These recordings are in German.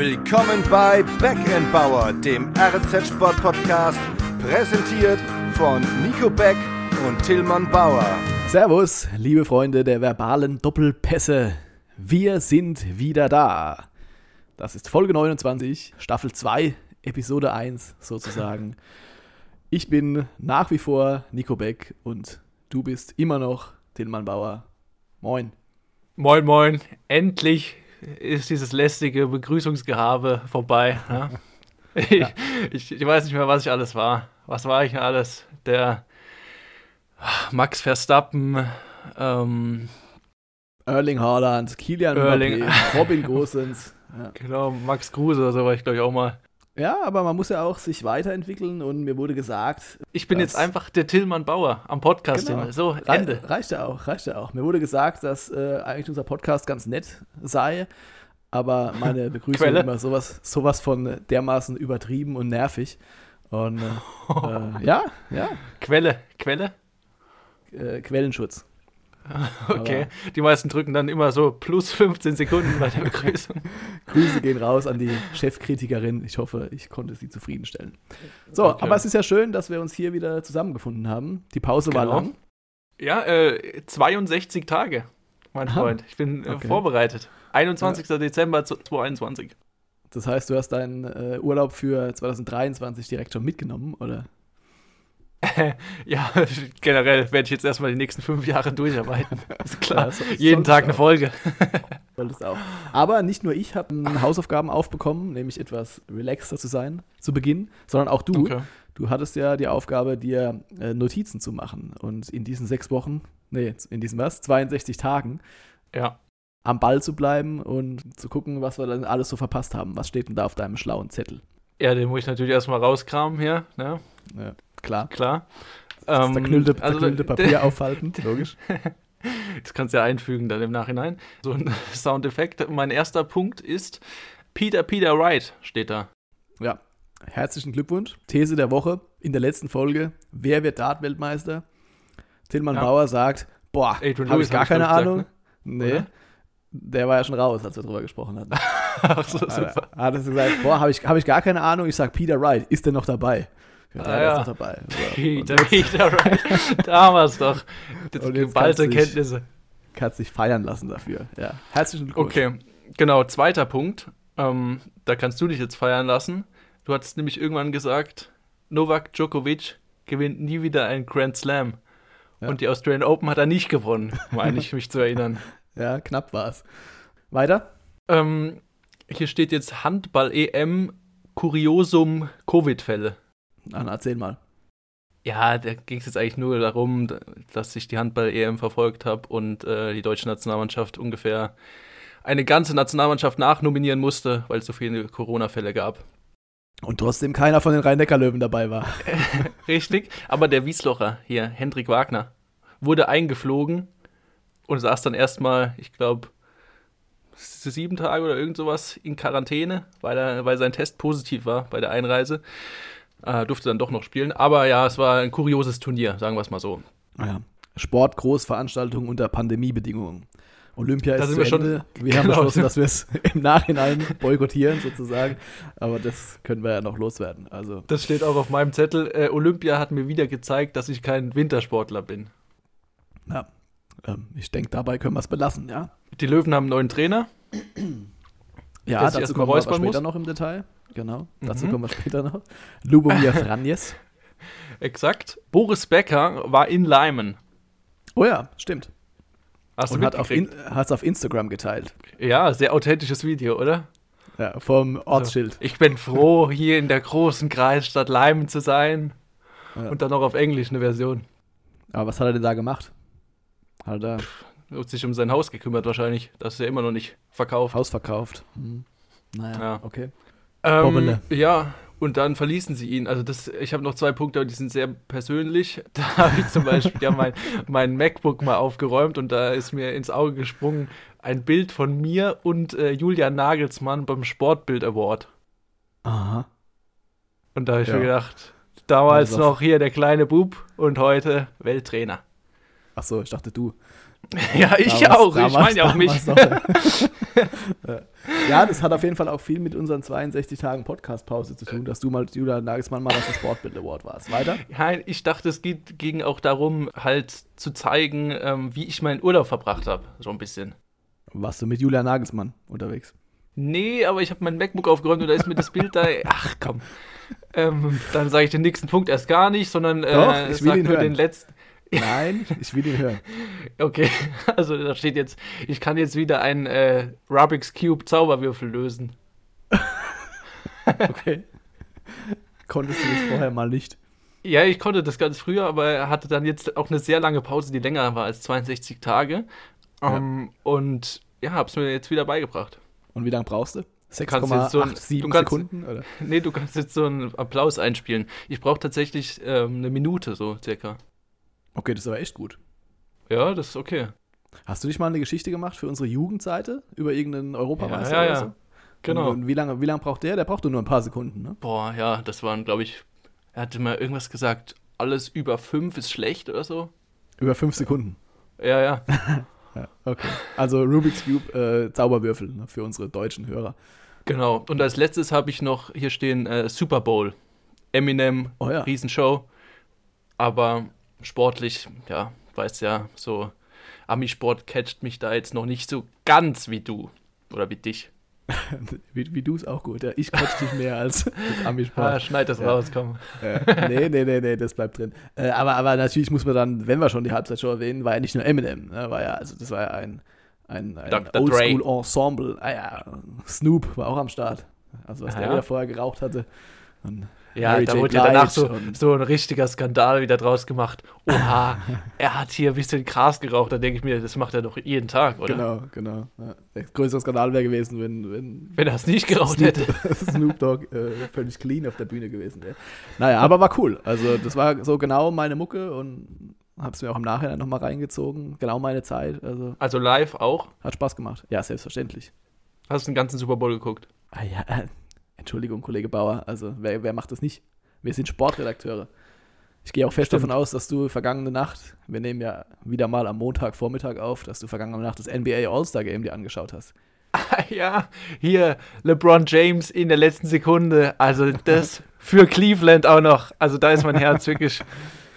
Willkommen bei Backend dem RZ Sport Podcast, präsentiert von Nico Beck und Tillmann Bauer. Servus, liebe Freunde der verbalen Doppelpässe. Wir sind wieder da. Das ist Folge 29, Staffel 2, Episode 1 sozusagen. Ich bin nach wie vor Nico Beck und du bist immer noch Tillmann Bauer. Moin. Moin, moin. Endlich ist dieses lästige Begrüßungsgehabe vorbei. Ja? Ich, ja. ich, ich, weiß nicht mehr, was ich alles war. Was war ich alles? Der Max Verstappen, ähm, Erling Haaland, Kilian Erling. Mbappé, Robin Gosens. Ja. Genau, Max Kruse oder so war ich, glaube ich, auch mal. Ja, aber man muss ja auch sich weiterentwickeln und mir wurde gesagt. Ich bin jetzt einfach der Tillmann Bauer am Podcast. Genau. So, Ende. Reicht ja auch, reicht ja auch. Mir wurde gesagt, dass äh, eigentlich unser Podcast ganz nett sei, aber meine Begrüßung immer sowas, sowas von dermaßen übertrieben und nervig. Und äh, äh, ja, ja. Quelle, Quelle? Äh, Quellenschutz. Okay, Aber die meisten drücken dann immer so plus 15 Sekunden bei der Begrüßung. Grüße gehen raus an die Chefkritikerin. Ich hoffe, ich konnte sie zufriedenstellen. So, okay. aber es ist ja schön, dass wir uns hier wieder zusammengefunden haben. Die Pause genau. war lang. Ja, äh, 62 Tage, mein Aha. Freund. Ich bin äh, okay. vorbereitet. 21. Ja. Dezember 2021. Das heißt, du hast deinen äh, Urlaub für 2023 direkt schon mitgenommen, oder? ja, generell werde ich jetzt erstmal die nächsten fünf Jahre durcharbeiten. Ist klar. Ja, Jeden Tag eine Folge. Solltest auch. Aber nicht nur ich habe Hausaufgaben aufbekommen, nämlich etwas relaxter zu sein zu Beginn, sondern auch du. Okay. Du hattest ja die Aufgabe, dir äh, Notizen zu machen. Und in diesen sechs Wochen, nee, in diesen was, 62 Tagen, ja. am Ball zu bleiben und zu gucken, was wir dann alles so verpasst haben. Was steht denn da auf deinem schlauen Zettel? Ja, den muss ich natürlich erstmal rauskramen hier. Ne? Ja. Klar. Klar. Das ähm, zerknüllte, zerknüllte also, Papier aufhalten, logisch. Das kannst du ja einfügen dann im Nachhinein. So ein Soundeffekt. Mein erster Punkt ist Peter Peter Wright steht da. Ja, herzlichen Glückwunsch. These der Woche in der letzten Folge. Wer wird Dart-Weltmeister? Tillmann ja. Bauer sagt, boah, habe ich gar keine hab Ahnung. Gesagt, ne? Nee. Oder? Der war ja schon raus, als wir drüber gesprochen hatten. Ach so, super. Hat er gesagt, boah, habe ich, hab ich gar keine Ahnung. Ich sag Peter Wright, ist der noch dabei? Ja, ah, ja. ist noch dabei. So. Peter, Peter, right. da haben wir es doch. Geballte Kenntnisse. Kannst dich feiern lassen dafür. Ja. Herzlichen Glückwunsch. Okay, genau. Zweiter Punkt. Ähm, da kannst du dich jetzt feiern lassen. Du hattest nämlich irgendwann gesagt, Novak Djokovic gewinnt nie wieder einen Grand Slam. Ja. Und die Australian Open hat er nicht gewonnen, meine ich mich zu erinnern. Ja, knapp war es. Weiter? Ähm, hier steht jetzt Handball-EM Kuriosum Covid-Fälle. Dann erzähl mal. Ja, da ging es jetzt eigentlich nur darum, dass ich die Handball-EM verfolgt habe und äh, die deutsche Nationalmannschaft ungefähr eine ganze Nationalmannschaft nachnominieren musste, weil es so viele Corona-Fälle gab. Und trotzdem keiner von den Rhein-Neckar-Löwen dabei war. Richtig, aber der Wieslocher hier, Hendrik Wagner, wurde eingeflogen und saß dann erstmal, ich glaube, sieben Tage oder irgend sowas in Quarantäne, weil, er, weil sein Test positiv war bei der Einreise. Äh, durfte dann doch noch spielen. Aber ja, es war ein kurioses Turnier, sagen wir es mal so. Ja. Sportgroßveranstaltungen unter Pandemiebedingungen. Olympia da ist zu wir Ende. Schon, wir haben genau. beschlossen, dass wir es im Nachhinein boykottieren sozusagen. Aber das können wir ja noch loswerden. Also. Das steht auch auf meinem Zettel. Äh, Olympia hat mir wieder gezeigt, dass ich kein Wintersportler bin. Ja, ähm, ich denke, dabei können wir es belassen, ja. Die Löwen haben einen neuen Trainer. Ja, dazu kommen wir später muss. noch im Detail. Genau, mhm. dazu kommen wir später noch. Lubomir Franjes. Exakt. Boris Becker war in Leimen. Oh ja, stimmt. Hast Und hat es auf Instagram geteilt. Ja, sehr authentisches Video, oder? Ja, vom Ortsschild. Also, ich bin froh, hier in der großen Kreisstadt Leimen zu sein. Ja. Und dann noch auf Englisch eine Version. Aber was hat er denn da gemacht? Hat er Pff, sich um sein Haus gekümmert wahrscheinlich. Das ist ja immer noch nicht verkauft. Haus verkauft. Hm. Naja, ja. okay. Ähm, ja, und dann verließen sie ihn. Also das, ich habe noch zwei Punkte, die sind sehr persönlich. Da habe ich zum Beispiel ja mein, mein MacBook mal aufgeräumt und da ist mir ins Auge gesprungen ein Bild von mir und äh, Julian Nagelsmann beim Sportbild Award. Aha. Und da habe ich ja. mir gedacht, damals noch hier der kleine Bub und heute Welttrainer. Ach so, ich dachte du. Ja, ich Damals- auch. ich damals- meine ja auch mich. ja, das hat auf jeden Fall auch viel mit unseren 62 Tagen Podcast-Pause zu tun, dass du mal Julian Nagelsmann mal auf dem Sportbild Award warst. Weiter? Ja, ich dachte, es geht, ging auch darum, halt zu zeigen, ähm, wie ich meinen Urlaub verbracht habe. So ein bisschen. Warst du mit Julian Nagelsmann unterwegs? Nee, aber ich habe mein MacBook aufgeräumt und da ist mir das Bild da. Ach komm. Ähm, dann sage ich den nächsten Punkt erst gar nicht, sondern äh, Doch, ich will sag nur hören. den letzten. Nein, ich will ihn hören. Okay, also da steht jetzt, ich kann jetzt wieder einen äh, Rubik's Cube Zauberwürfel lösen. Okay. Konntest du das vorher mal nicht? Ja, ich konnte das ganz früher, aber er hatte dann jetzt auch eine sehr lange Pause, die länger war als 62 Tage. Ja. Ähm, und ja, hab's mir jetzt wieder beigebracht. Und wie lange brauchst du? kannst jetzt so ein- 6,87 du kannst- Sekunden? Oder? Nee, du kannst jetzt so einen Applaus einspielen. Ich brauche tatsächlich ähm, eine Minute so circa. Okay, das ist aber echt gut. Ja, das ist okay. Hast du nicht mal eine Geschichte gemacht für unsere Jugendseite über irgendeinen Europameister Ja, ja, oder ja. so? Genau. Und wie lange, wie lange braucht der? Der braucht nur ein paar Sekunden, ne? Boah, ja, das waren, glaube ich, er hatte mal irgendwas gesagt, alles über fünf ist schlecht oder so. Über fünf Sekunden. Ja, ja. Ja, okay. Also Rubik's Cube äh, Zauberwürfel ne, für unsere deutschen Hörer. Genau. Und als letztes habe ich noch hier stehen äh, Super Bowl. Eminem, Oh ja. Riesenshow. Aber sportlich, ja, weißt ja, so Amisport catcht mich da jetzt noch nicht so ganz wie du. Oder wie dich. Wie, wie du es auch gut. Ja, ich catch dich mehr als, Ah, Amisport. schneid das Ja. raus, komm. Äh, nee, nee, nee, nee, das bleibt drin. Äh, aber, aber natürlich muss man dann, wenn wir schon die Halbzeitshow erwähnen, war ja nicht nur Eminem, ne, war ja, also das war ja ein, ein, ein. Oldschool-Ensemble. Ah ja, Snoop war auch am Start. Also was Ah der ja? wieder vorher geraucht hatte. Und Ja, Mary da J. wurde ja danach so, so ein richtiger Skandal wieder draus gemacht. Oha, er hat hier ein bisschen Gras geraucht. Da denke ich mir, das macht er doch jeden Tag, oder? Genau, genau. Ja. Der größere Skandal wäre gewesen, wenn, wenn Wenn er es nicht geraucht Snoop, hätte. Snoop Dogg äh, völlig clean auf der Bühne gewesen wäre. Naja, aber war cool. Also das war so genau meine Mucke und hab's mir auch im Nachhinein nochmal reingezogen. Genau meine Zeit. Also Also live auch. hat Spaß gemacht. Ja, selbstverständlich. Hast du den ganzen Super Bowl geguckt? Ah ja, äh, Entschuldigung, Kollege Bauer. Also wer, wer macht das nicht? Wir sind Sportredakteure. Ich gehe auch fest Stimmt. davon aus, dass du vergangene Nacht, wir nehmen ja wieder mal am Montagvormittag auf, dass du vergangene Nacht das NBA All-Star Game dir angeschaut hast. Ah, ja, hier LeBron James in der letzten Sekunde. Also das für Cleveland auch noch. Also da ist mein Herz wirklich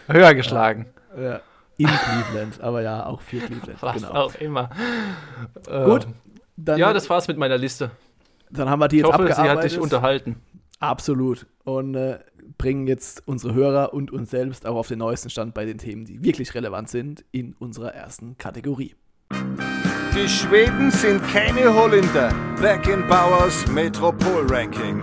höher geschlagen. Ja. In Cleveland, aber ja, auch für Cleveland. Was genau. auch immer. Gut, Dann, ja, das war's mit meiner Liste. Dann haben wir die Ich jetzt hoffe, sie hat abgearbeitet. dich unterhalten. Absolut. Und äh, bringen jetzt unsere Hörer und uns selbst auch auf den neuesten Stand bei den Themen, die wirklich relevant sind, in unserer ersten Kategorie. Die Schweden sind keine Holländer. Beckenbauers Metropol-Ranking.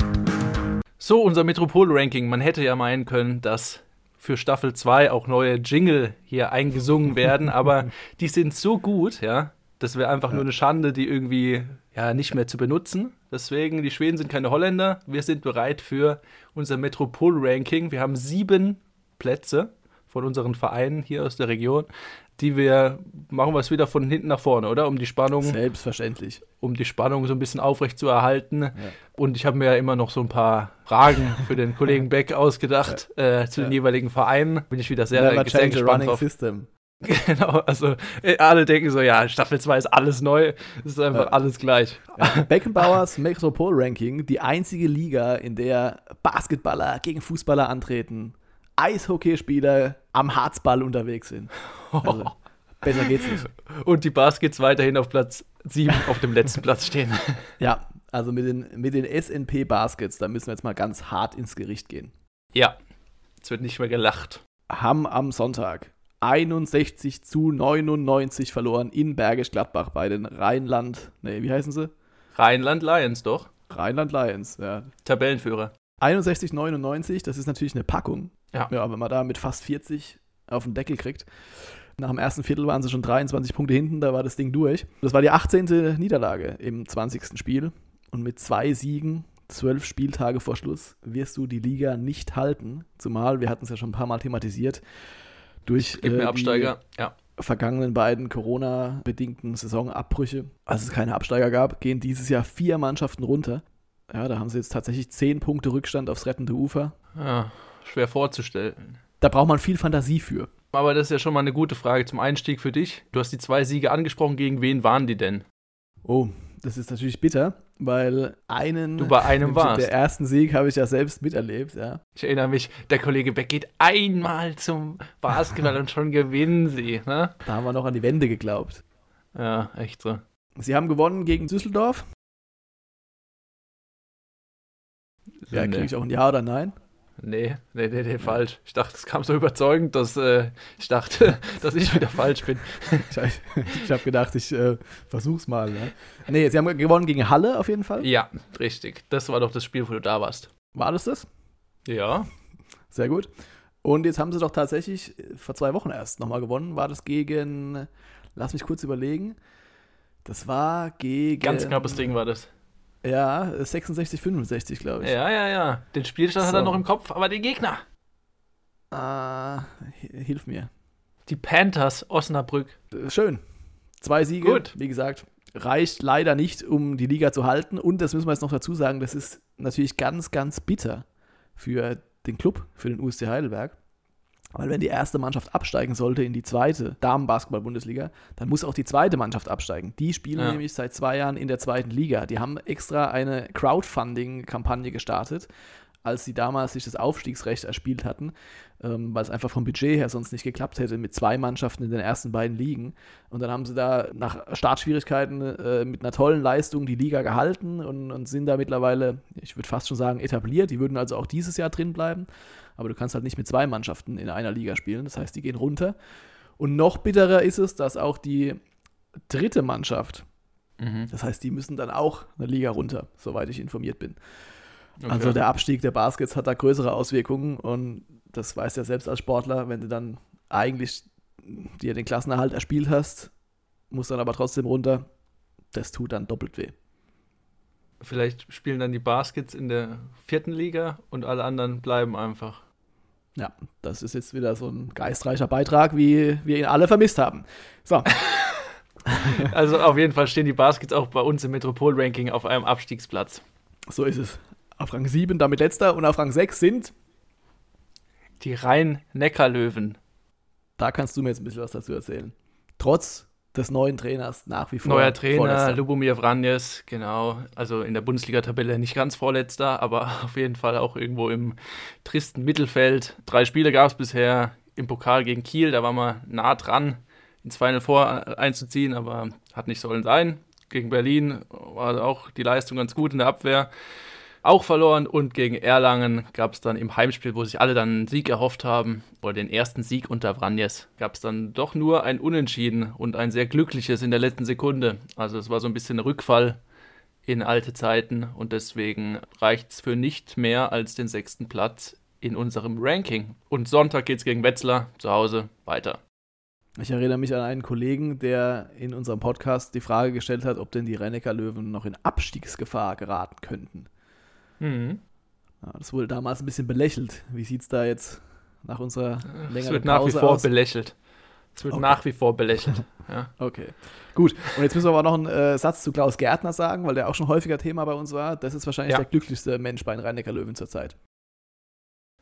So, unser Metropol-Ranking. Man hätte ja meinen können, dass für Staffel 2 auch neue Jingle hier eingesungen werden, aber die sind so gut, ja, das wäre einfach nur eine Schande, die irgendwie ja nicht mehr zu benutzen. Deswegen, die Schweden sind keine Holländer. Wir sind bereit für unser Metropol-Ranking. Wir haben sieben Plätze von unseren Vereinen hier aus der Region, die wir machen wir es wieder von hinten nach vorne, oder? Um die Spannung Selbstverständlich. um die Spannung so ein bisschen aufrecht zu erhalten. Und ich habe mir ja immer noch so ein paar Fragen für den Kollegen Beck ausgedacht äh, zu den Ja. jeweiligen Vereinen. Bin ich wieder sehr, sehr gespannt drauf. system. Genau, also äh, alle denken so, ja, Staffel 2 ist alles neu, es ist einfach Ja. alles gleich. Ja, Beckenbauers Metropol-Ranking, die einzige Liga, in der Basketballer gegen Fußballer antreten, Eishockeyspieler am Harzball unterwegs sind. Also, besser geht's nicht. Und die Baskets weiterhin auf Platz 7 auf dem letzten Platz stehen. Ja, also mit den, mit den SNP Baskets, da müssen wir jetzt mal ganz hart ins Gericht gehen. Ja, es wird nicht mehr gelacht. Haben am Sonntag 61 zu 99 verloren in Bergisch Gladbach bei den Rheinland, nee, wie heißen sie? Rheinland Lions doch, Rheinland Lions, ja. Tabellenführer. 61, 99, das ist natürlich eine Packung. Ja. Ja, wenn man da mit fast 40 auf den Deckel kriegt. Nach dem ersten Viertel waren sie schon 23 Punkte hinten, da war das Ding durch. Das war die 18. Niederlage im 20. Spiel. Und mit zwei Siegen, zwölf Spieltage vor Schluss, wirst du die Liga nicht halten. Zumal, wir hatten es ja schon ein paar Mal thematisiert, durch Gib mir äh, Absteiger. Ja. die vergangenen beiden Corona-bedingten Saisonabbrüche, als es keine Absteiger gab, gehen dieses Jahr vier Mannschaften runter. Ja, da haben sie jetzt tatsächlich zehn Punkte Rückstand aufs rettende Ufer. ja, schwer vorzustellen. Da braucht man viel Fantasie für. Aber das ist ja schon mal eine gute Frage zum Einstieg für dich. Du hast die zwei Siege angesprochen. Gegen wen waren die denn? Oh, das ist natürlich bitter, weil einen. Du bei einem warst. Der ersten Sieg habe ich ja selbst miterlebt, ja. Ich erinnere mich, der Kollege Beck geht einmal zum Basketball und schon gewinnen sie. Ne? Da haben wir noch an die Wende geglaubt. Ja, echt so. Sie haben gewonnen gegen Düsseldorf. Ja, kriege ich auch ein Ja oder Nein? Nee, nee, nee, nee, falsch. Ich dachte, es kam so überzeugend, dass äh, ich dachte, dass ich wieder falsch bin. ich, ich habe gedacht, ich äh, versuch's mal. Ne? Nee, sie haben gewonnen gegen Halle auf jeden Fall. Ja, richtig. Das war doch das Spiel, wo du da warst. War das das? Ja. Sehr gut. Und jetzt haben sie doch tatsächlich vor zwei Wochen erst nochmal gewonnen. War das gegen, lass mich kurz überlegen. Das war gegen. Ganz knappes Ding war das. Ja, 66, 65, glaube ich. Ja, ja, ja. Den Spielstand so. hat er noch im Kopf, aber den Gegner. Ah, hilf mir. Die Panthers Osnabrück. Schön. Zwei Siege, Gut. wie gesagt, reicht leider nicht, um die Liga zu halten. Und das müssen wir jetzt noch dazu sagen, das ist natürlich ganz, ganz bitter für den Club, für den USC Heidelberg. Weil wenn die erste Mannschaft absteigen sollte in die zweite Damenbasketball-Bundesliga, dann muss auch die zweite Mannschaft absteigen. Die spielen ja. nämlich seit zwei Jahren in der zweiten Liga. Die haben extra eine Crowdfunding-Kampagne gestartet, als sie damals sich das Aufstiegsrecht erspielt hatten, ähm, weil es einfach vom Budget her sonst nicht geklappt hätte mit zwei Mannschaften in den ersten beiden Ligen. Und dann haben sie da nach Startschwierigkeiten äh, mit einer tollen Leistung die Liga gehalten und, und sind da mittlerweile, ich würde fast schon sagen, etabliert. Die würden also auch dieses Jahr drin bleiben aber du kannst halt nicht mit zwei Mannschaften in einer Liga spielen. Das heißt, die gehen runter. Und noch bitterer ist es, dass auch die dritte Mannschaft, mhm. das heißt, die müssen dann auch eine Liga runter, soweit ich informiert bin. Okay. Also der Abstieg der Baskets hat da größere Auswirkungen und das weißt ja selbst als Sportler, wenn du dann eigentlich dir den Klassenerhalt erspielt hast, musst dann aber trotzdem runter, das tut dann doppelt weh. Vielleicht spielen dann die Baskets in der vierten Liga und alle anderen bleiben einfach. Ja, das ist jetzt wieder so ein geistreicher Beitrag, wie wir ihn alle vermisst haben. So. also auf jeden Fall stehen die Baskets auch bei uns im Metropol-Ranking auf einem Abstiegsplatz. So ist es. Auf Rang 7 damit letzter und auf Rang 6 sind die Rhein-Neckar-Löwen. Da kannst du mir jetzt ein bisschen was dazu erzählen. Trotz des neuen Trainers nach wie vor. Neuer Trainer, vorletzter. Lubomir Vranjes, genau. Also in der Bundesliga-Tabelle nicht ganz vorletzter, aber auf jeden Fall auch irgendwo im tristen Mittelfeld. Drei Spiele gab es bisher im Pokal gegen Kiel, da war man nah dran, ins Final Four einzuziehen, aber hat nicht sollen sein. Gegen Berlin war auch die Leistung ganz gut in der Abwehr auch verloren und gegen Erlangen gab es dann im Heimspiel, wo sich alle dann einen Sieg erhofft haben, oder den ersten Sieg unter Vranjes, gab es dann doch nur ein Unentschieden und ein sehr glückliches in der letzten Sekunde. Also es war so ein bisschen ein Rückfall in alte Zeiten und deswegen reicht es für nicht mehr als den sechsten Platz in unserem Ranking. Und Sonntag geht es gegen Wetzlar zu Hause weiter. Ich erinnere mich an einen Kollegen, der in unserem Podcast die Frage gestellt hat, ob denn die Rennecker Löwen noch in Abstiegsgefahr geraten könnten. Mhm. Ja, das wurde damals ein bisschen belächelt. Wie sieht es da jetzt nach unserer längeren Es wird nach wie vor aus? belächelt. Es wird okay. nach wie vor belächelt. Ja. Okay, gut. Und jetzt müssen wir aber noch einen äh, Satz zu Klaus Gärtner sagen, weil der auch schon häufiger Thema bei uns war. Das ist wahrscheinlich ja. der glücklichste Mensch bei den rhein löwen zurzeit.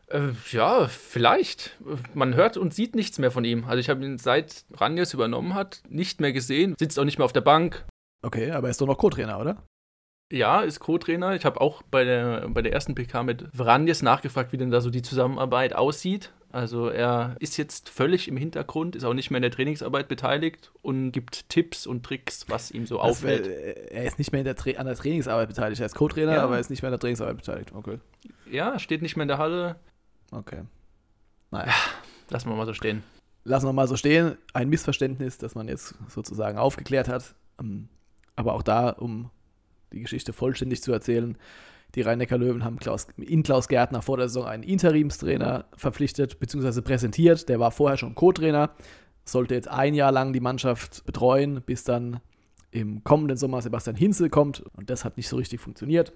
Äh, ja, vielleicht. Man hört und sieht nichts mehr von ihm. Also ich habe ihn seit Ranjes übernommen hat nicht mehr gesehen. Sitzt auch nicht mehr auf der Bank. Okay, aber er ist doch noch Co-Trainer, oder? Ja, ist Co-Trainer. Ich habe auch bei der, bei der ersten PK mit Vranjes nachgefragt, wie denn da so die Zusammenarbeit aussieht. Also er ist jetzt völlig im Hintergrund, ist auch nicht mehr in der Trainingsarbeit beteiligt und gibt Tipps und Tricks, was ihm so also, auffällt. Er ist nicht mehr der an der Trainingsarbeit beteiligt. Er ist Co-Trainer, ja. aber er ist nicht mehr in der Trainingsarbeit beteiligt. Okay. Ja, steht nicht mehr in der Halle. Okay. Naja. Ja, lassen wir mal so stehen. Lassen wir mal so stehen. Ein Missverständnis, das man jetzt sozusagen aufgeklärt hat. Ähm, aber auch da, um die Geschichte vollständig zu erzählen. Die Rhein-Neckar-Löwen haben Klaus, in Klaus Gärtner vor der Saison einen Interimstrainer verpflichtet bzw. präsentiert. Der war vorher schon Co-Trainer, sollte jetzt ein Jahr lang die Mannschaft betreuen, bis dann im kommenden Sommer Sebastian Hinze kommt. Und das hat nicht so richtig funktioniert.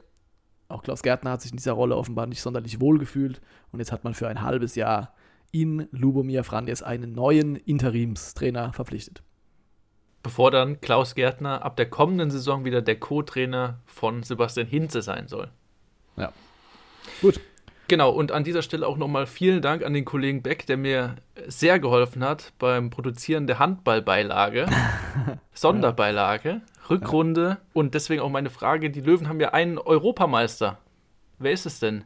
Auch Klaus Gärtner hat sich in dieser Rolle offenbar nicht sonderlich wohl gefühlt. Und jetzt hat man für ein halbes Jahr in Lubomir Franjes einen neuen Interimstrainer verpflichtet bevor dann Klaus Gärtner ab der kommenden Saison wieder der Co-Trainer von Sebastian Hinze sein soll. Ja. Gut. Genau, und an dieser Stelle auch nochmal vielen Dank an den Kollegen Beck, der mir sehr geholfen hat beim Produzieren der Handballbeilage, Sonderbeilage, Rückrunde und deswegen auch meine Frage, die Löwen haben ja einen Europameister. Wer ist es denn?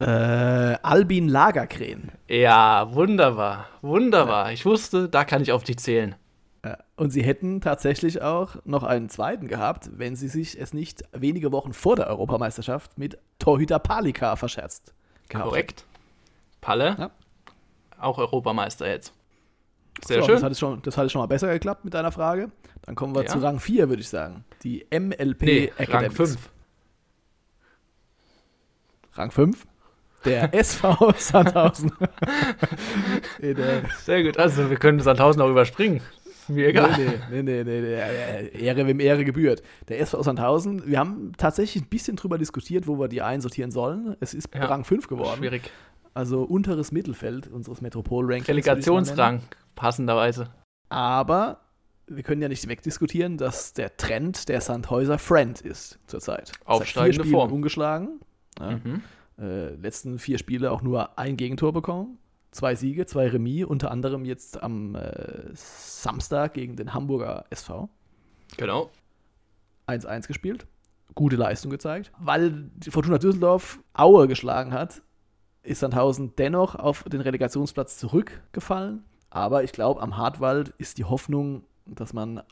Äh, Albin Lagerkrähen. Ja, wunderbar, wunderbar. Ich wusste, da kann ich auf dich zählen. Ja, Und sie hätten tatsächlich auch noch einen zweiten gehabt, wenn sie sich es nicht wenige Wochen vor der Europameisterschaft mit Torhüter Palika verscherzt. Korrekt. Palle, Ja. auch Europameister jetzt. Sehr so, schön. Das hat, schon, das hat schon mal besser geklappt mit deiner Frage. Dann kommen wir Ja. zu Rang 4, würde ich sagen. Die MLP nee, Rang Academics. 5. Rang 5? Der SV Sandhausen. Sehr gut. Also, wir können Sandhausen auch überspringen. Mir egal. Nee, nee, nee, nee, nee, nee. Ehre, wem Ehre gebührt. Der SV Sandhausen, wir haben tatsächlich ein bisschen drüber diskutiert, wo wir die einsortieren sollen. Es ist Ja. Rang 5 geworden. Schwierig. Also unteres Mittelfeld unseres Metropol-Rankings. Relegationsrang, passenderweise. Aber wir können ja nicht wegdiskutieren, dass der Trend der Sandhäuser Friend ist zurzeit. Aufsteigende Form. ungeschlagen. Ja. Mhm. Äh, letzten vier Spiele auch nur ein Gegentor bekommen. Zwei Siege, zwei Remis, unter anderem jetzt am äh, Samstag gegen den Hamburger SV. Genau. 1-1 gespielt. Gute Leistung gezeigt. Weil Fortuna Düsseldorf Aue geschlagen hat, ist Sandhausen dennoch auf den Relegationsplatz zurückgefallen. Aber ich glaube, am Hartwald ist die Hoffnung, dass man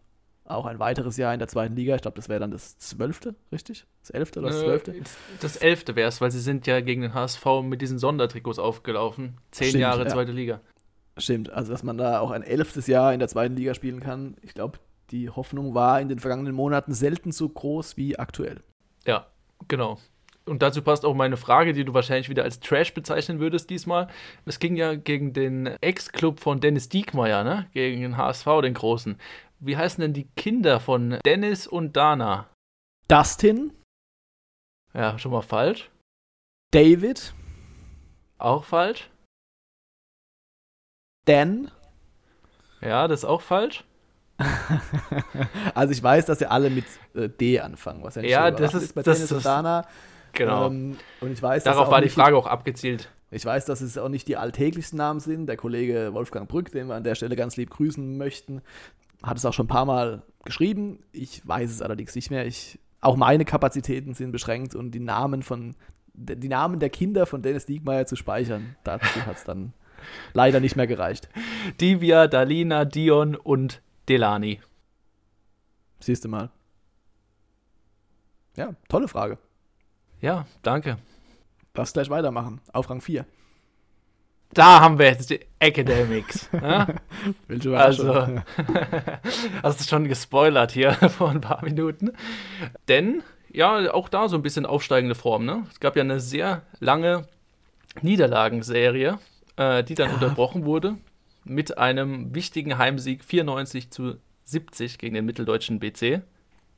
auch ein weiteres Jahr in der zweiten Liga, ich glaube, das wäre dann das zwölfte, richtig? Das elfte oder das Äh, zwölfte? Das elfte wäre es, weil sie sind ja gegen den HSV mit diesen Sondertrikots aufgelaufen. Zehn Stimmt, Jahre ja. zweite Liga. Stimmt, also dass man da auch ein elftes Jahr in der zweiten Liga spielen kann. Ich glaube, die Hoffnung war in den vergangenen Monaten selten so groß wie aktuell. Ja, genau. Und dazu passt auch meine Frage, die du wahrscheinlich wieder als Trash bezeichnen würdest diesmal. Es ging ja gegen den Ex-Club von Dennis Diekmeyer, ne? Gegen den HSV, den Großen. Wie heißen denn die Kinder von Dennis und Dana? Dustin, Ja, schon mal falsch. David, Auch falsch. Dan. Ja, das ist auch falsch. also ich weiß, dass sie alle mit äh, D anfangen, was ja nicht Ja, so das ist- bei das Dennis und Dana. Genau. Ähm, und ich weiß, Darauf war die Frage auch abgezielt. Ich weiß, dass es auch nicht die alltäglichsten Namen sind. Der Kollege Wolfgang Brück, den wir an der Stelle ganz lieb grüßen möchten, hat es auch schon ein paar Mal geschrieben. Ich weiß es allerdings nicht mehr. Ich, auch meine Kapazitäten sind beschränkt und die Namen von die Namen der Kinder von Dennis Diekmeyer zu speichern, dazu hat es dann leider nicht mehr gereicht. Divya, Dalina, Dion und Delani. Siehst du mal. Ja, tolle Frage. Ja, danke. Darfst gleich weitermachen. Auf Rang 4. Da haben wir jetzt die Academics. ja? Welche Also, hast du schon gespoilert hier vor ein paar Minuten. Denn, ja, auch da so ein bisschen aufsteigende Form. Ne? Es gab ja eine sehr lange Niederlagenserie, äh, die dann unterbrochen wurde mit einem wichtigen Heimsieg 94 zu 70 gegen den mitteldeutschen BC.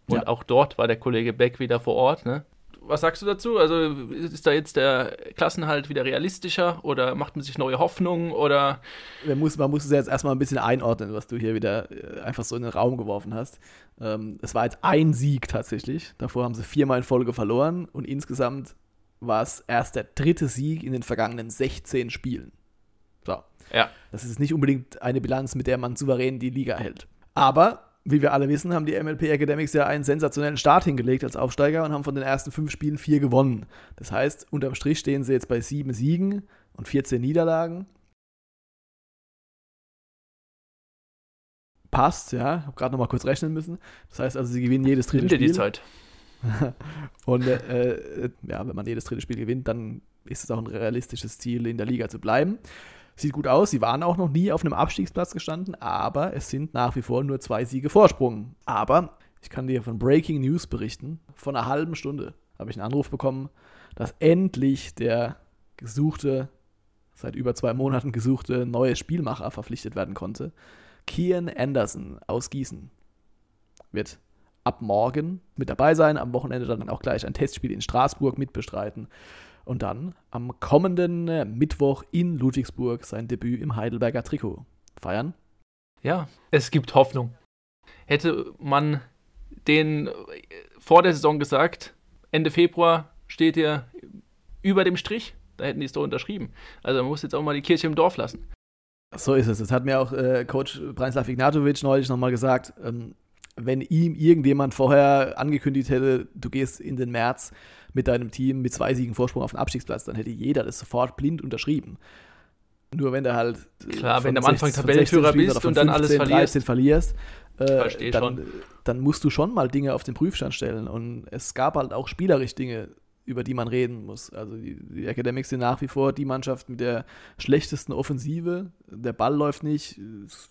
Und Ja. auch dort war der Kollege Beck wieder vor Ort. Ne? Was sagst du dazu? Also ist da jetzt der Klassenhalt wieder realistischer oder macht man sich neue Hoffnungen oder man muss, man muss es jetzt erstmal ein bisschen einordnen, was du hier wieder äh, einfach so in den Raum geworfen hast. Ähm, es war jetzt ein Sieg tatsächlich. Davor haben sie viermal in Folge verloren und insgesamt war es erst der dritte Sieg in den vergangenen 16 Spielen. So. ja, Das ist nicht unbedingt eine Bilanz, mit der man souverän die Liga hält. Aber, wie wir alle wissen, haben die MLP Academics ja einen sensationellen Start hingelegt als Aufsteiger und haben von den ersten fünf Spielen vier gewonnen. Das heißt, unterm Strich stehen sie jetzt bei sieben Siegen und 14 Niederlagen. Passt, ja. Hab gerade noch mal kurz rechnen müssen. Das heißt also, sie gewinnen jedes dritte nimm dir Spiel. die Zeit. Und äh, äh, ja, wenn man jedes dritte Spiel gewinnt, dann ist es auch ein realistisches Ziel, in der Liga zu bleiben. Sieht gut aus. Sie waren auch noch nie auf einem Abstiegsplatz gestanden, aber es sind nach wie vor nur zwei Siege Vorsprung. Aber ich kann dir von Breaking News berichten. Vor einer halben Stunde habe ich einen Anruf bekommen, dass endlich der gesuchte, seit über zwei Monaten gesuchte neue Spielmacher verpflichtet werden konnte. Kian Anderson aus Gießen wird ab morgen mit dabei sein, am Wochenende dann auch gleich ein Testspiel in Straßburg mitbestreiten und dann am kommenden äh, Mittwoch in Ludwigsburg sein Debüt im Heidelberger Trikot feiern. Ja, es gibt Hoffnung. Hätte man den äh, vor der Saison gesagt, Ende Februar steht ihr über dem Strich, Da hätten die es doch unterschrieben. Also man muss jetzt auch mal die Kirche im Dorf lassen. So ist es. Das hat mir auch äh, Coach Branislav Ignatovic neulich nochmal gesagt. Ähm, wenn ihm irgendjemand vorher angekündigt hätte, du gehst in den März mit deinem Team mit zwei Siegen Vorsprung auf den Abstiegsplatz, dann hätte jeder das sofort blind unterschrieben. Nur wenn du halt Klar, wenn du am Anfang Tabellenführer bist und dann 15, alles verlierst, verlierst äh, dann, dann musst du schon mal Dinge auf den Prüfstand stellen. Und es gab halt auch spielerisch Dinge, über die man reden muss. Also die, die Academics sind nach wie vor die Mannschaft mit der schlechtesten Offensive. Der Ball läuft nicht.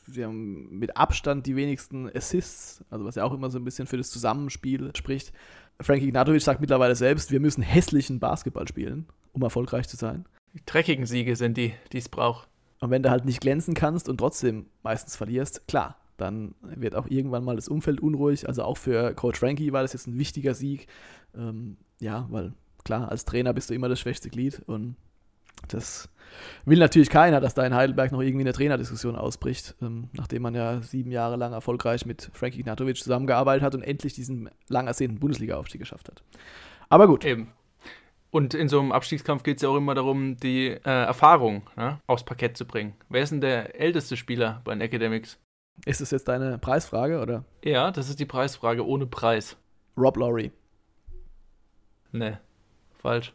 Sie haben mit Abstand die wenigsten Assists, also was ja auch immer so ein bisschen für das Zusammenspiel spricht. Frankie Ignatovic sagt mittlerweile selbst, wir müssen hässlichen Basketball spielen, um erfolgreich zu sein. Die dreckigen Siege sind die, die es braucht. Und wenn du halt nicht glänzen kannst und trotzdem meistens verlierst, klar, dann wird auch irgendwann mal das Umfeld unruhig. Also auch für Coach Frankie war das jetzt ein wichtiger Sieg. Ähm, ja, weil klar, als Trainer bist du immer das schwächste Glied und das will natürlich keiner, dass da in Heidelberg noch irgendwie eine Trainerdiskussion ausbricht, ähm, nachdem man ja sieben Jahre lang erfolgreich mit Frankie Ignatovic zusammengearbeitet hat und endlich diesen lang ersehnten Bundesliga-Aufstieg geschafft hat. Aber gut. Eben. Und in so einem Abstiegskampf geht es ja auch immer darum, die äh, Erfahrung ja, aufs Parkett zu bringen. Wer ist denn der älteste Spieler bei den Academics? Ist das jetzt deine Preisfrage, oder? Ja, das ist die Preisfrage ohne Preis. Rob Laurie. Nee, falsch.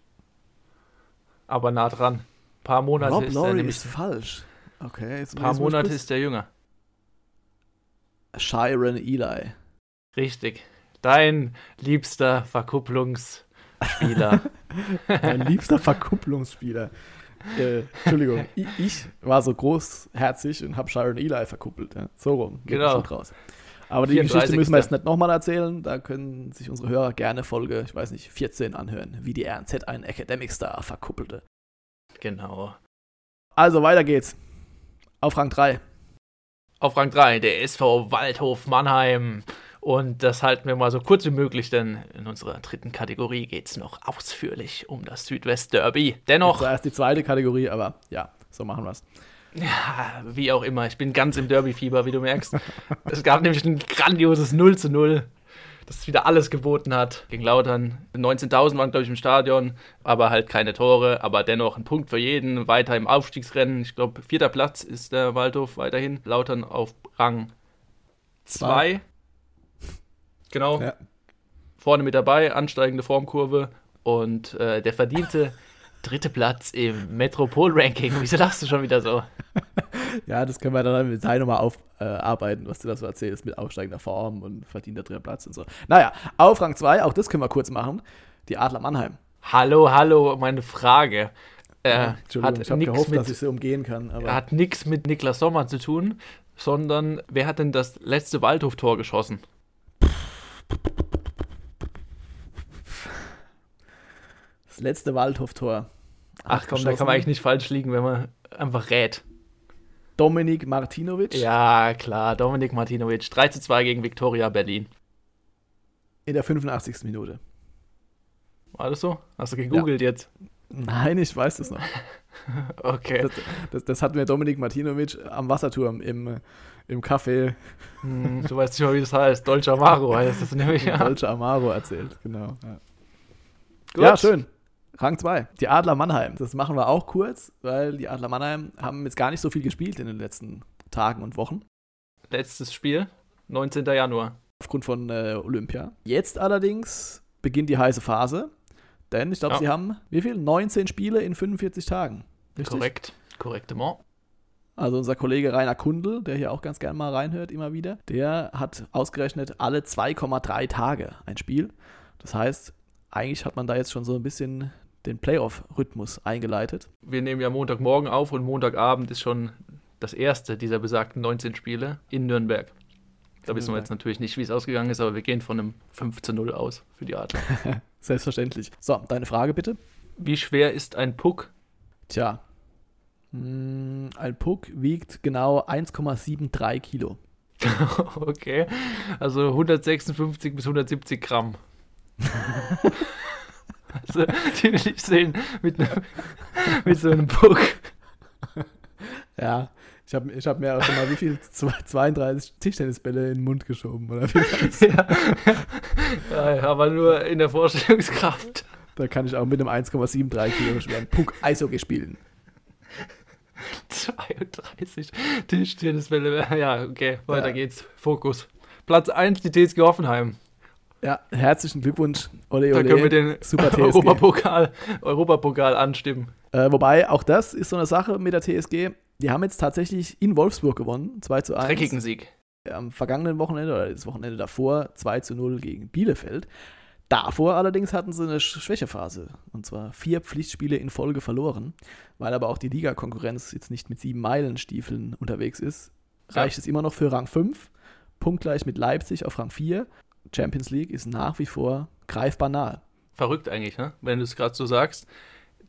Aber nah dran. Ein paar Monate Rob ist Laurie er nämlich. ist falsch. Okay, jetzt Ein paar Monate ist der jünger. Sharon Eli. Richtig. Dein liebster Verkupplungsspieler. Mein liebster Verkupplungsspieler. Äh, Entschuldigung, ich, ich war so großherzig und habe Sharon Eli verkuppelt. Ja. So rum. geht Genau. Aber die Geschichte 34. müssen wir jetzt nicht nochmal erzählen. Da können sich unsere Hörer gerne Folge, ich weiß nicht, 14 anhören, wie die RNZ einen Academic Star verkuppelte. genau. Also weiter geht's. Auf Rang 3. Auf Rang 3, der SV Waldhof Mannheim. Und das halten wir mal so kurz wie möglich, denn in unserer dritten Kategorie geht es noch ausführlich um das Südwest-Derby. Dennoch, Zuerst die zweite Kategorie, aber ja, so machen wir's. Ja, wie auch immer, ich bin ganz im Derby-Fieber, wie du merkst. es gab nämlich ein grandioses 0 zu 0, das wieder alles geboten hat gegen Lautern. 19.000 waren, glaube ich, im Stadion, aber halt keine Tore, aber dennoch ein Punkt für jeden. Weiter im Aufstiegsrennen. Ich glaube, vierter Platz ist der Waldhof weiterhin. Lautern auf Rang 2. Genau. Ja. Vorne mit dabei, ansteigende Formkurve und äh, der verdiente dritte Platz im Metropol-Ranking. Wieso lachst du schon wieder so? Ja, das können wir dann im Detail nochmal aufarbeiten, was du da so erzählst mit aufsteigender Form und verdienter dritter Platz und so. Naja, auf Rang 2, auch das können wir kurz machen. Die Adler Mannheim. Hallo, hallo, meine Frage. Äh, Entschuldigung, hat ich habe gehofft, mit, dass ich sie umgehen kann. Hat nichts mit Niklas Sommer zu tun, sondern wer hat denn das letzte Waldhof-Tor geschossen? das letzte Waldhof-Tor. Ach komm, da kann man eigentlich nicht falsch liegen, wenn man einfach rät. Dominik Martinovic Ja, klar, Dominik Martinovic. 3 zu 2 gegen Viktoria Berlin. in der 85. Minute. War das so? Hast du gegoogelt jetzt? Nein, ich weiß das noch. Okay. Das, das, das hat mir Dominik Martinovic am Wasserturm im, im Café Hm, du weißt nicht mal, wie das heißt. Dolce Amaro heißt das nämlich. Ja. Dolce Amaro erzählt. Genau. Ja, ja schön. Rang 2. Die Adler Mannheim. Das machen wir auch kurz, weil die Adler Mannheim haben jetzt gar nicht so viel gespielt in den letzten Tagen und Wochen. Letztes Spiel, 19. Januar. aufgrund von äh, Olympia. Jetzt allerdings beginnt die heiße Phase, denn ich glaube, Ja. sie haben wie viel? 19 Spiele in 45 Tagen. Richtig? Korrekt. Korrektement. Also unser Kollege Rainer Kundel, der hier auch ganz gerne mal reinhört, immer wieder, der hat ausgerechnet alle 2,3 Tage ein Spiel. Das heißt, eigentlich hat man da jetzt schon so ein bisschen den Playoff-Rhythmus eingeleitet. Wir nehmen ja Montagmorgen auf und Montagabend ist schon das erste dieser besagten 19 Spiele in Nürnberg. Da wissen wir jetzt natürlich nicht, wie es ausgegangen ist, aber wir gehen von einem 5 zu 0 aus für die Adler. Selbstverständlich. So, deine Frage bitte. Wie schwer ist ein Puck? Tja, mm, ein Puck wiegt genau 1,73 Kilo. okay, also 156 bis 170 Gramm. also, die will ich sehen mit, einem, mit so einem Puck. Ja, ich habe ich hab mir auch schon mal wie viel? Zwei- 32 Tischtennisbälle in den Mund geschoben, oder wie ja. ja, aber nur in der Vorstellungskraft. Da kann ich auch mit einem 1,73 Kilo schweren Puck Eishockey spielen. 32 Tischtennisbälle. Ja, okay, weiter ja. geht's. Fokus. Platz 1, die TSG Hoffenheim. Ja, herzlichen Glückwunsch, Ole, Ole. Da können wir den Super TSG. Europapokal, Europapokal anstimmen. Äh, wobei, auch das ist so eine Sache mit der TSG. Die haben jetzt tatsächlich in Wolfsburg gewonnen, 2 zu 1. Dreckigen Sieg. Am vergangenen Wochenende oder das Wochenende davor 2 zu 0 gegen Bielefeld. Davor allerdings hatten sie eine Schwächephase. Und zwar vier Pflichtspiele in Folge verloren. Weil aber auch die Liga-Konkurrenz jetzt nicht mit sieben Meilenstiefeln unterwegs ist, reicht ja. es immer noch für Rang 5. Punktgleich mit Leipzig auf Rang 4. Champions League ist nach wie vor greifbar nahe. Verrückt eigentlich, ne? wenn du es gerade so sagst.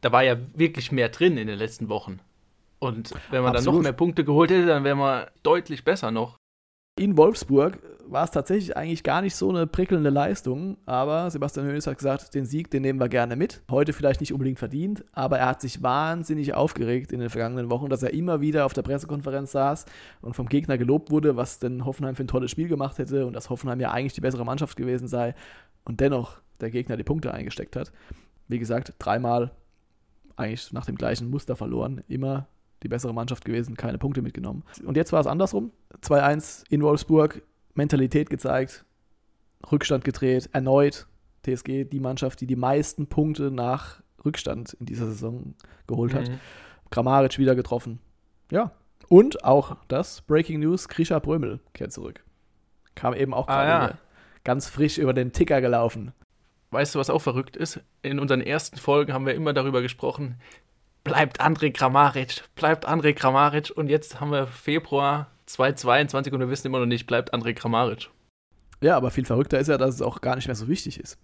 Da war ja wirklich mehr drin in den letzten Wochen. Und wenn man Absolut. dann noch mehr Punkte geholt hätte, dann wäre man deutlich besser noch. In Wolfsburg war es tatsächlich eigentlich gar nicht so eine prickelnde Leistung, aber Sebastian Hoeneß hat gesagt, den Sieg, den nehmen wir gerne mit. Heute vielleicht nicht unbedingt verdient, aber er hat sich wahnsinnig aufgeregt in den vergangenen Wochen, dass er immer wieder auf der Pressekonferenz saß und vom Gegner gelobt wurde, was denn Hoffenheim für ein tolles Spiel gemacht hätte und dass Hoffenheim ja eigentlich die bessere Mannschaft gewesen sei und dennoch der Gegner die Punkte eingesteckt hat. Wie gesagt, dreimal eigentlich nach dem gleichen Muster verloren, immer die bessere Mannschaft gewesen, keine Punkte mitgenommen. Und jetzt war es andersrum. 2-1 in Wolfsburg, Mentalität gezeigt, Rückstand gedreht, erneut. TSG die Mannschaft, die die meisten Punkte nach Rückstand in dieser Saison geholt hat. Mhm. Grammaric wieder getroffen. Ja. Und auch das, Breaking News, Krisha Brömel kehrt zurück. Kam eben auch ah, gerade ja. ganz frisch über den Ticker gelaufen. Weißt du, was auch verrückt ist? In unseren ersten Folgen haben wir immer darüber gesprochen, bleibt André Kramaric, bleibt André Kramaric. Und jetzt haben wir Februar 2022 und wir wissen immer noch nicht, bleibt André Kramaric. Ja, aber viel verrückter ist ja, dass es auch gar nicht mehr so wichtig ist.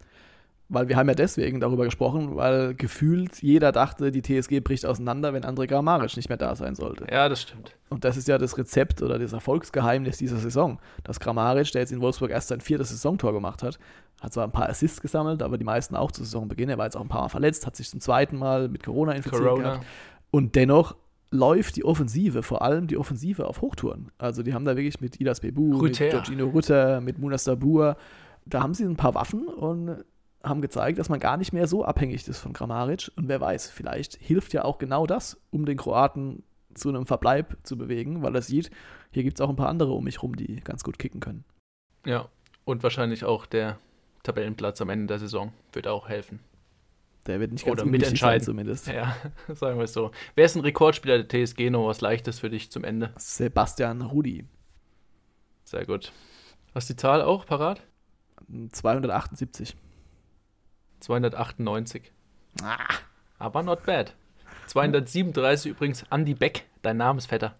Weil wir haben ja deswegen darüber gesprochen, weil gefühlt jeder dachte, die TSG bricht auseinander, wenn André Kramaric nicht mehr da sein sollte. Ja, das stimmt. Und das ist ja das Rezept oder das Erfolgsgeheimnis dieser Saison. Dass Kramaric, der jetzt in Wolfsburg erst sein viertes Saisontor gemacht hat, hat zwar ein paar Assists gesammelt, aber die meisten auch zu Saisonbeginn. Er war jetzt auch ein paar Mal verletzt, hat sich zum zweiten Mal mit Corona infiziert Corona. gehabt. Und dennoch läuft die Offensive, vor allem die Offensive auf Hochtouren. Also die haben da wirklich mit Idas Bebu, Rüther. mit Giorgino Rütter, mit Munas Dabur, da haben sie ein paar Waffen und haben gezeigt, dass man gar nicht mehr so abhängig ist von Kramaric. Und wer weiß, vielleicht hilft ja auch genau das, um den Kroaten zu einem Verbleib zu bewegen, weil er sieht, hier gibt es auch ein paar andere um mich rum, die ganz gut kicken können. Ja, und wahrscheinlich auch der Tabellenplatz am Ende der Saison wird auch helfen. Der wird nicht ganz Oder mitentscheiden zumindest. Ja, sagen wir es so. Wer ist ein Rekordspieler der TSG noch was Leichtes für dich zum Ende? Sebastian Rudi. Sehr gut. Hast du die Zahl auch parat? 278. 298. Ah. Aber not bad. 237 übrigens Andy Beck, dein Namensvetter.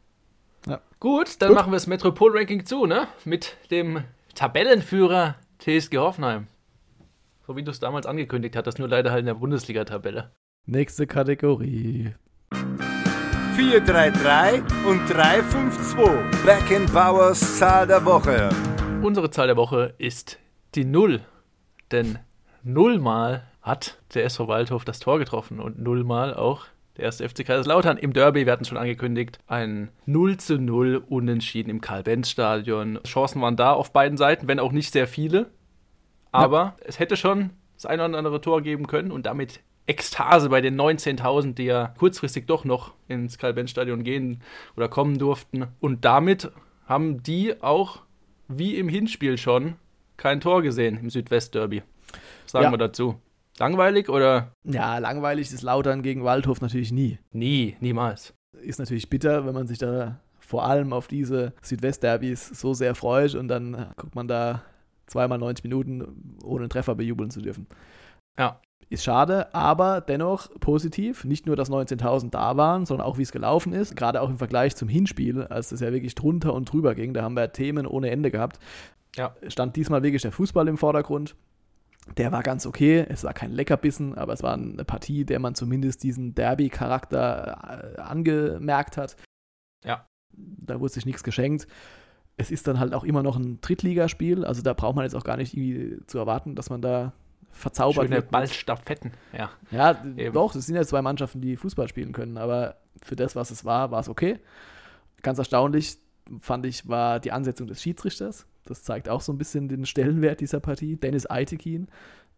Ja. Gut, dann Gut. machen wir das Metropol-Ranking zu, ne? Mit dem Tabellenführer TSG Hoffenheim. So wie du es damals angekündigt hattest, nur leider halt in der Bundesliga-Tabelle. Nächste Kategorie. 4-3-3 und 3-5-2. Beckenbauers Zahl der Woche. Unsere Zahl der Woche ist die Null. Denn nullmal hat der SV Waldhof das Tor getroffen und nullmal auch der erste FC Kaiserslautern im Derby, wir hatten schon angekündigt, ein 0 zu 0 Unentschieden im Karl-Benz-Stadion. Chancen waren da auf beiden Seiten, wenn auch nicht sehr viele. Aber ja. es hätte schon das eine oder andere Tor geben können und damit Ekstase bei den 19.000, die ja kurzfristig doch noch ins Karl-Benz-Stadion gehen oder kommen durften. Und damit haben die auch, wie im Hinspiel schon, kein Tor gesehen im Südwest-Derby. Sagen ja. wir dazu. Langweilig oder? Ja, langweilig ist Lautern gegen Waldhof natürlich nie. Nie, niemals. Ist natürlich bitter, wenn man sich da vor allem auf diese Südwest-Derbys so sehr freut und dann guckt man da zweimal 90 Minuten, ohne einen Treffer bejubeln zu dürfen. Ja. Ist schade, aber dennoch positiv. Nicht nur, dass 19.000 da waren, sondern auch, wie es gelaufen ist. Gerade auch im Vergleich zum Hinspiel, als es ja wirklich drunter und drüber ging. Da haben wir Themen ohne Ende gehabt. Ja. Stand diesmal wirklich der Fußball im Vordergrund. Der war ganz okay. Es war kein Leckerbissen, aber es war eine Partie, der man zumindest diesen Derby-Charakter äh, angemerkt hat. Ja. Da wurde sich nichts geschenkt es ist dann halt auch immer noch ein Drittligaspiel, also da braucht man jetzt auch gar nicht irgendwie zu erwarten, dass man da verzaubert Schöne wird. Ballstaffetten, ja. Ja, Eben. doch, das sind ja zwei Mannschaften, die Fußball spielen können, aber für das, was es war, war es okay. Ganz erstaunlich fand ich, war die Ansetzung des Schiedsrichters. Das zeigt auch so ein bisschen den Stellenwert dieser Partie. Dennis Eitekin,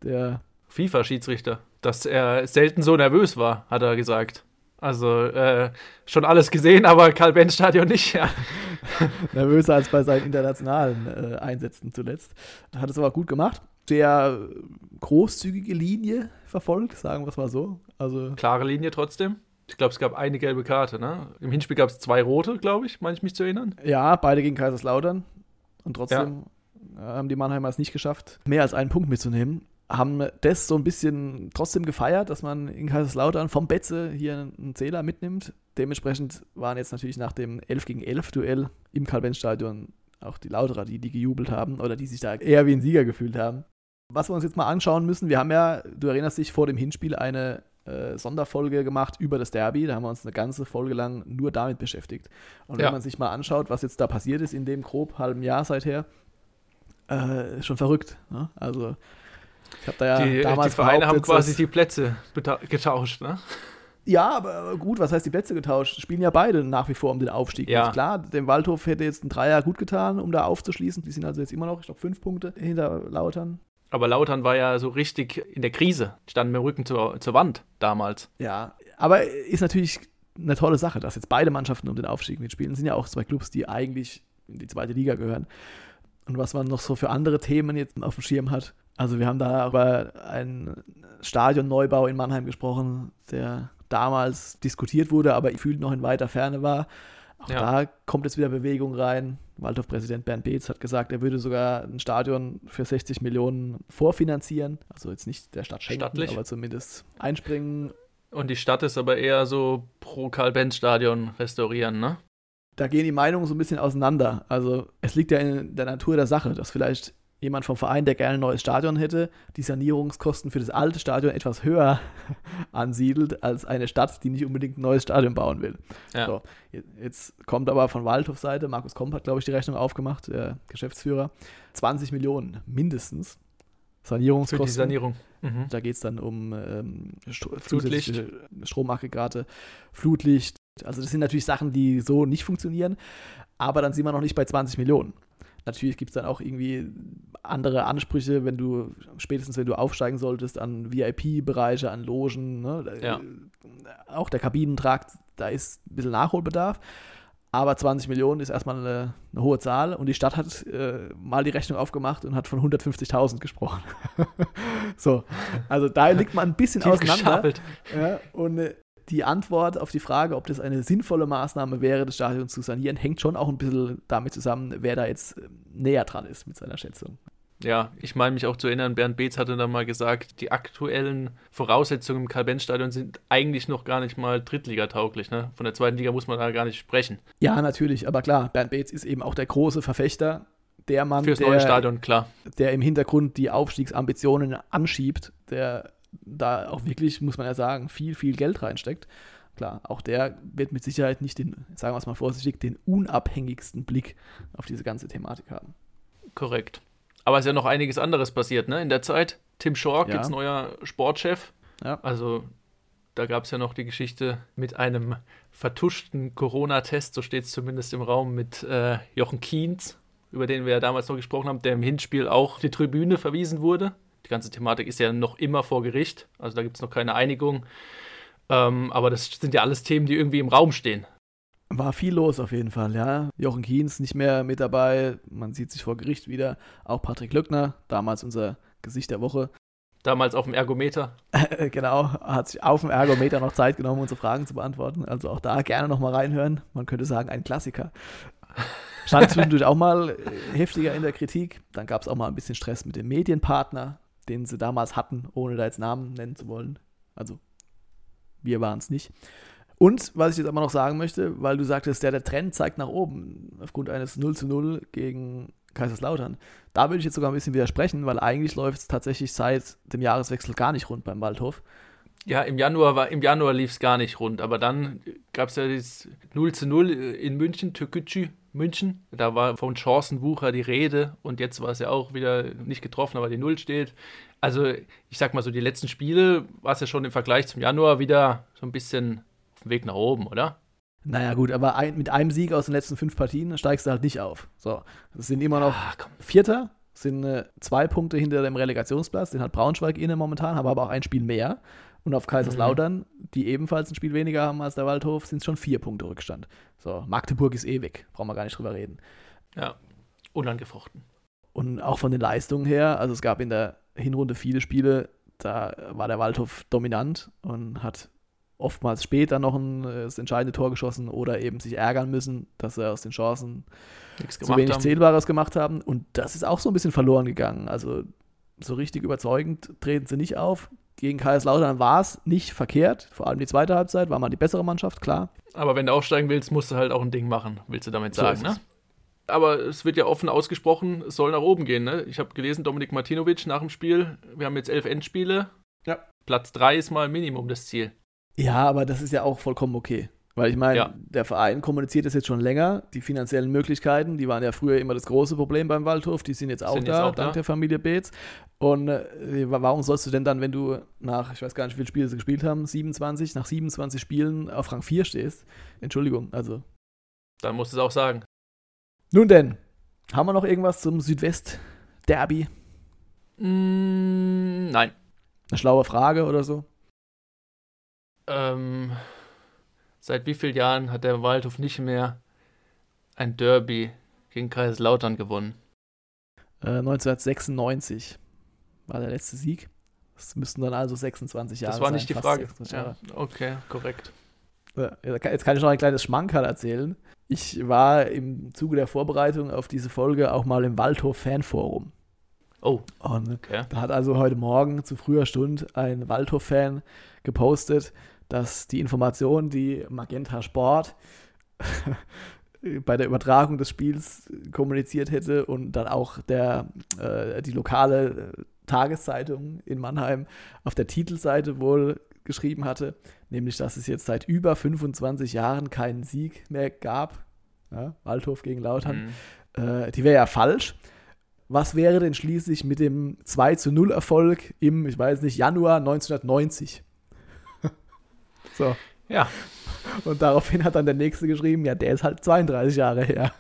der FIFA-Schiedsrichter, dass er selten so nervös war, hat er gesagt. Also äh, schon alles gesehen, aber Karl-Benz-Stadion nicht, ja. Nervöser als bei seinen internationalen äh, Einsätzen zuletzt. Hat es aber gut gemacht. Sehr großzügige Linie verfolgt, sagen wir es mal so. Also Klare Linie trotzdem. Ich glaube, es gab eine gelbe Karte, ne? Im Hinspiel gab es zwei rote, glaube ich, meine ich mich zu erinnern. Ja, beide gegen Kaiserslautern. Und trotzdem ja. haben die Mannheimer es nicht geschafft, mehr als einen Punkt mitzunehmen. Haben das so ein bisschen trotzdem gefeiert, dass man in Kaiserslautern vom Betze hier einen Zähler mitnimmt. Dementsprechend waren jetzt natürlich nach dem 11 gegen 11 Duell im Karl-Benz-Stadion auch die Lauterer, die, die gejubelt haben oder die sich da eher wie ein Sieger gefühlt haben. Was wir uns jetzt mal anschauen müssen, wir haben ja, du erinnerst dich, vor dem Hinspiel eine äh, Sonderfolge gemacht über das Derby. Da haben wir uns eine ganze Folge lang nur damit beschäftigt. Und wenn man sich mal anschaut, was jetzt da passiert ist in dem grob halben Jahr seither, äh, schon verrückt. Ne? Also ich habe da ja die, damals die Vereine haben quasi die Plätze getauscht, ne? Ja, aber gut, was heißt die Plätze getauscht? Spielen ja beide nach wie vor um den Aufstieg. Ja. klar, dem Waldhof hätte jetzt ein Dreier gut getan, um da aufzuschließen. Die sind also jetzt immer noch, ich glaube, fünf Punkte hinter Lautern. Aber Lautern war ja so richtig in der Krise, standen mit dem Rücken zur, zur Wand damals. Ja, aber ist natürlich eine tolle Sache, dass jetzt beide Mannschaften um den Aufstieg mitspielen. Das sind ja auch zwei Clubs, die eigentlich in die zweite Liga gehören. Und was man noch so für andere Themen jetzt auf dem Schirm hat. Also wir haben da über einen Stadionneubau in Mannheim gesprochen, der damals diskutiert wurde, aber gefühlt noch in weiter Ferne war. Auch ja. da kommt jetzt wieder Bewegung rein. Waldhof-Präsident Bernd Beetz hat gesagt, er würde sogar ein Stadion für 60 Millionen vorfinanzieren. Also jetzt nicht der Stadt schenken, Stattlich. aber zumindest einspringen. Und die Stadt ist aber eher so pro Karl-Benz-Stadion restaurieren, ne? Da gehen die Meinungen so ein bisschen auseinander. Also es liegt ja in der Natur der Sache, dass vielleicht jemand vom Verein, der gerne ein neues Stadion hätte, die Sanierungskosten für das alte Stadion etwas höher ansiedelt als eine Stadt, die nicht unbedingt ein neues Stadion bauen will. Ja. So, jetzt kommt aber von Waldhof Seite, Markus Komp hat, glaube ich, die Rechnung aufgemacht, der Geschäftsführer, 20 Millionen mindestens Sanierungskosten. Für die Sanierung. Mhm. Da geht es dann um ähm, Flutlicht. Stromaggregate, Flutlicht. Also das sind natürlich Sachen, die so nicht funktionieren, aber dann sind wir noch nicht bei 20 Millionen. Natürlich gibt es dann auch irgendwie andere Ansprüche, wenn du, spätestens wenn du aufsteigen solltest, an VIP-Bereiche, an Logen, ne? ja. auch der Kabinentrakt, da ist ein bisschen Nachholbedarf. Aber 20 Millionen ist erstmal eine, eine hohe Zahl und die Stadt hat äh, mal die Rechnung aufgemacht und hat von 150.000 gesprochen. so, also da liegt man ein bisschen auseinander. Ja, und äh, die Antwort auf die Frage, ob das eine sinnvolle Maßnahme wäre, das Stadion zu sanieren, hängt schon auch ein bisschen damit zusammen, wer da jetzt ähm, näher dran ist mit seiner Schätzung. Ja, ich meine mich auch zu erinnern, Bernd Beetz hatte dann mal gesagt, die aktuellen Voraussetzungen im Karl-Benz-Stadion sind eigentlich noch gar nicht mal Drittligatauglich. Ne? Von der zweiten Liga muss man da gar nicht sprechen. Ja, natürlich, aber klar, Bernd Beetz ist eben auch der große Verfechter, der Mann, Fürs der, neue Stadion, klar. der im Hintergrund die Aufstiegsambitionen anschiebt, der da auch wirklich, muss man ja sagen, viel, viel Geld reinsteckt. Klar, auch der wird mit Sicherheit nicht den, sagen wir es mal vorsichtig, den unabhängigsten Blick auf diese ganze Thematik haben. Korrekt. Aber es ist ja noch einiges anderes passiert, ne? In der Zeit. Tim Schork, Ja. jetzt neuer Sportchef. Ja. Also, da gab es ja noch die Geschichte mit einem vertuschten Corona-Test, so steht es zumindest im Raum, mit äh, Jochen Kienz, über den wir ja damals noch gesprochen haben, der im Hinspiel auch die Tribüne verwiesen wurde. Die ganze Thematik ist ja noch immer vor Gericht, also da gibt es noch keine Einigung. Ähm, aber das sind ja alles Themen, die irgendwie im Raum stehen. War viel los auf jeden Fall, ja. Jochen Kienz nicht mehr mit dabei, man sieht sich vor Gericht wieder. Auch Patrick Löckner, damals unser Gesicht der Woche. Damals auf dem Ergometer. genau, hat sich auf dem Ergometer noch Zeit genommen, unsere Fragen zu beantworten. Also auch da gerne nochmal reinhören. Man könnte sagen, ein Klassiker. Stand zwischendurch auch mal äh, heftiger in der Kritik. Dann gab es auch mal ein bisschen Stress mit dem Medienpartner, den sie damals hatten, ohne da jetzt Namen nennen zu wollen. Also, wir waren es nicht. Und was ich jetzt aber noch sagen möchte, weil du sagtest, der, der Trend zeigt nach oben aufgrund eines 0 zu 0 gegen Kaiserslautern. Da würde ich jetzt sogar ein bisschen widersprechen, weil eigentlich läuft es tatsächlich seit dem Jahreswechsel gar nicht rund beim Waldhof. Ja, im Januar, Januar lief es gar nicht rund, aber dann gab es ja das 0 zu 0 in München, Türkgücü, München. Da war von Chancenwucher die Rede und jetzt war es ja auch wieder nicht getroffen, aber die Null steht. Also, ich sag mal so, die letzten Spiele war es ja schon im Vergleich zum Januar wieder so ein bisschen auf dem Weg nach oben, oder? Naja, gut, aber ein, mit einem Sieg aus den letzten fünf Partien steigst du halt nicht auf. So, das sind immer noch komm. Vierter sind äh, zwei Punkte hinter dem Relegationsplatz, den hat Braunschweig inne momentan, haben aber auch ein Spiel mehr. Und auf Kaiserslautern, mhm. die ebenfalls ein Spiel weniger haben als der Waldhof, sind es schon vier Punkte Rückstand. So, Magdeburg ist eh weg, brauchen wir gar nicht drüber reden. Ja, unangefochten. Und auch von den Leistungen her, also es gab in der Hinrunde viele Spiele, da war der Waldhof dominant und hat oftmals später noch ein, äh, das entscheidende Tor geschossen oder eben sich ärgern müssen, dass er aus den Chancen zu wenig haben. Zählbares gemacht haben. Und das ist auch so ein bisschen verloren gegangen. Also so richtig überzeugend treten sie nicht auf. Gegen Kaiserslautern war es nicht verkehrt. Vor allem die zweite Halbzeit war mal die bessere Mannschaft, klar. Aber wenn du aufsteigen willst, musst du halt auch ein Ding machen, willst du damit sagen, so ne? Aber es wird ja offen ausgesprochen, es soll nach oben gehen. Ne? Ich habe gelesen, Dominik Martinovic nach dem Spiel, wir haben jetzt elf Endspiele. Ja. Platz drei ist mal Minimum das Ziel. Ja, aber das ist ja auch vollkommen okay. Weil ich meine, ja. der Verein kommuniziert das jetzt schon länger. Die finanziellen Möglichkeiten, die waren ja früher immer das große Problem beim Waldhof, die sind jetzt auch sind da, jetzt auch dank da. der Familie Beetz. Und äh, warum sollst du denn dann, wenn du nach, ich weiß gar nicht, wie viele Spiele sie gespielt haben, 27, nach 27 Spielen auf Rang 4 stehst? Entschuldigung, also. Dann musst du es auch sagen. Nun denn, haben wir noch irgendwas zum Südwest-Derby? Mm, nein. Eine schlaue Frage oder so? Ähm, seit wie vielen Jahren hat der Waldhof nicht mehr ein Derby gegen Kaiserslautern gewonnen? Äh, 1996 war der letzte Sieg. Das müssten dann also 26 Jahre sein. Das war nicht sein, die Frage. Ja, okay, korrekt. Jetzt kann ich noch ein kleines Schmankerl erzählen. Ich war im Zuge der Vorbereitung auf diese Folge auch mal im Waldhof Fanforum. Oh. Und okay. da hat also heute Morgen zu früher Stunde ein Waldhof-Fan gepostet, dass die Information, die Magenta Sport bei der Übertragung des Spiels kommuniziert hätte und dann auch der, äh, die lokale äh, Tageszeitung in Mannheim auf der Titelseite wohl geschrieben hatte, nämlich dass es jetzt seit über 25 Jahren keinen Sieg mehr gab. Ja, Waldhof gegen Lautern. Mhm. Äh, die wäre ja falsch. Was wäre denn schließlich mit dem 2 zu 0 Erfolg im, ich weiß nicht, Januar 1990? So. Ja. Und daraufhin hat dann der Nächste geschrieben, ja, der ist halt 32 Jahre her.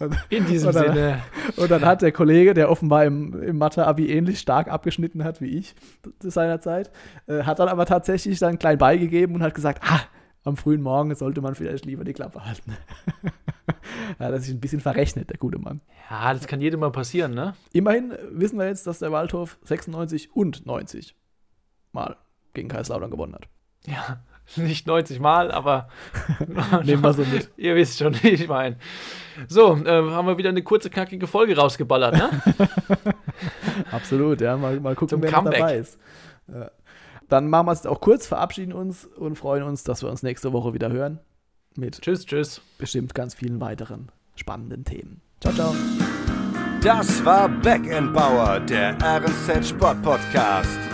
Und, In diesem und dann, Sinne. Und dann hat der Kollege, der offenbar im, im Mathe-Abi ähnlich stark abgeschnitten hat wie ich seinerzeit, äh, hat dann aber tatsächlich dann klein beigegeben und hat gesagt, ah, am frühen Morgen sollte man vielleicht lieber die Klappe halten. ja, das ist ein bisschen verrechnet, der gute Mann. Ja, das kann jedem mal passieren, ne? Immerhin wissen wir jetzt, dass der Waldhof 96 und 90 Mal gegen Kaiserslautern gewonnen hat. Ja, nicht 90 Mal, aber nehmen wir so mit. Ihr wisst schon, wie ich meine. So, äh, haben wir wieder eine kurze, knackige Folge rausgeballert, ne? Absolut, ja. Mal, mal gucken, Zum wer Comeback. dabei ist. Ja. Dann machen wir es auch kurz, verabschieden uns und freuen uns, dass wir uns nächste Woche wieder hören. Mit tschüss, tschüss. bestimmt ganz vielen weiteren spannenden Themen. Ciao, ciao. Das war Back Bauer, der RNZ Sport Podcast.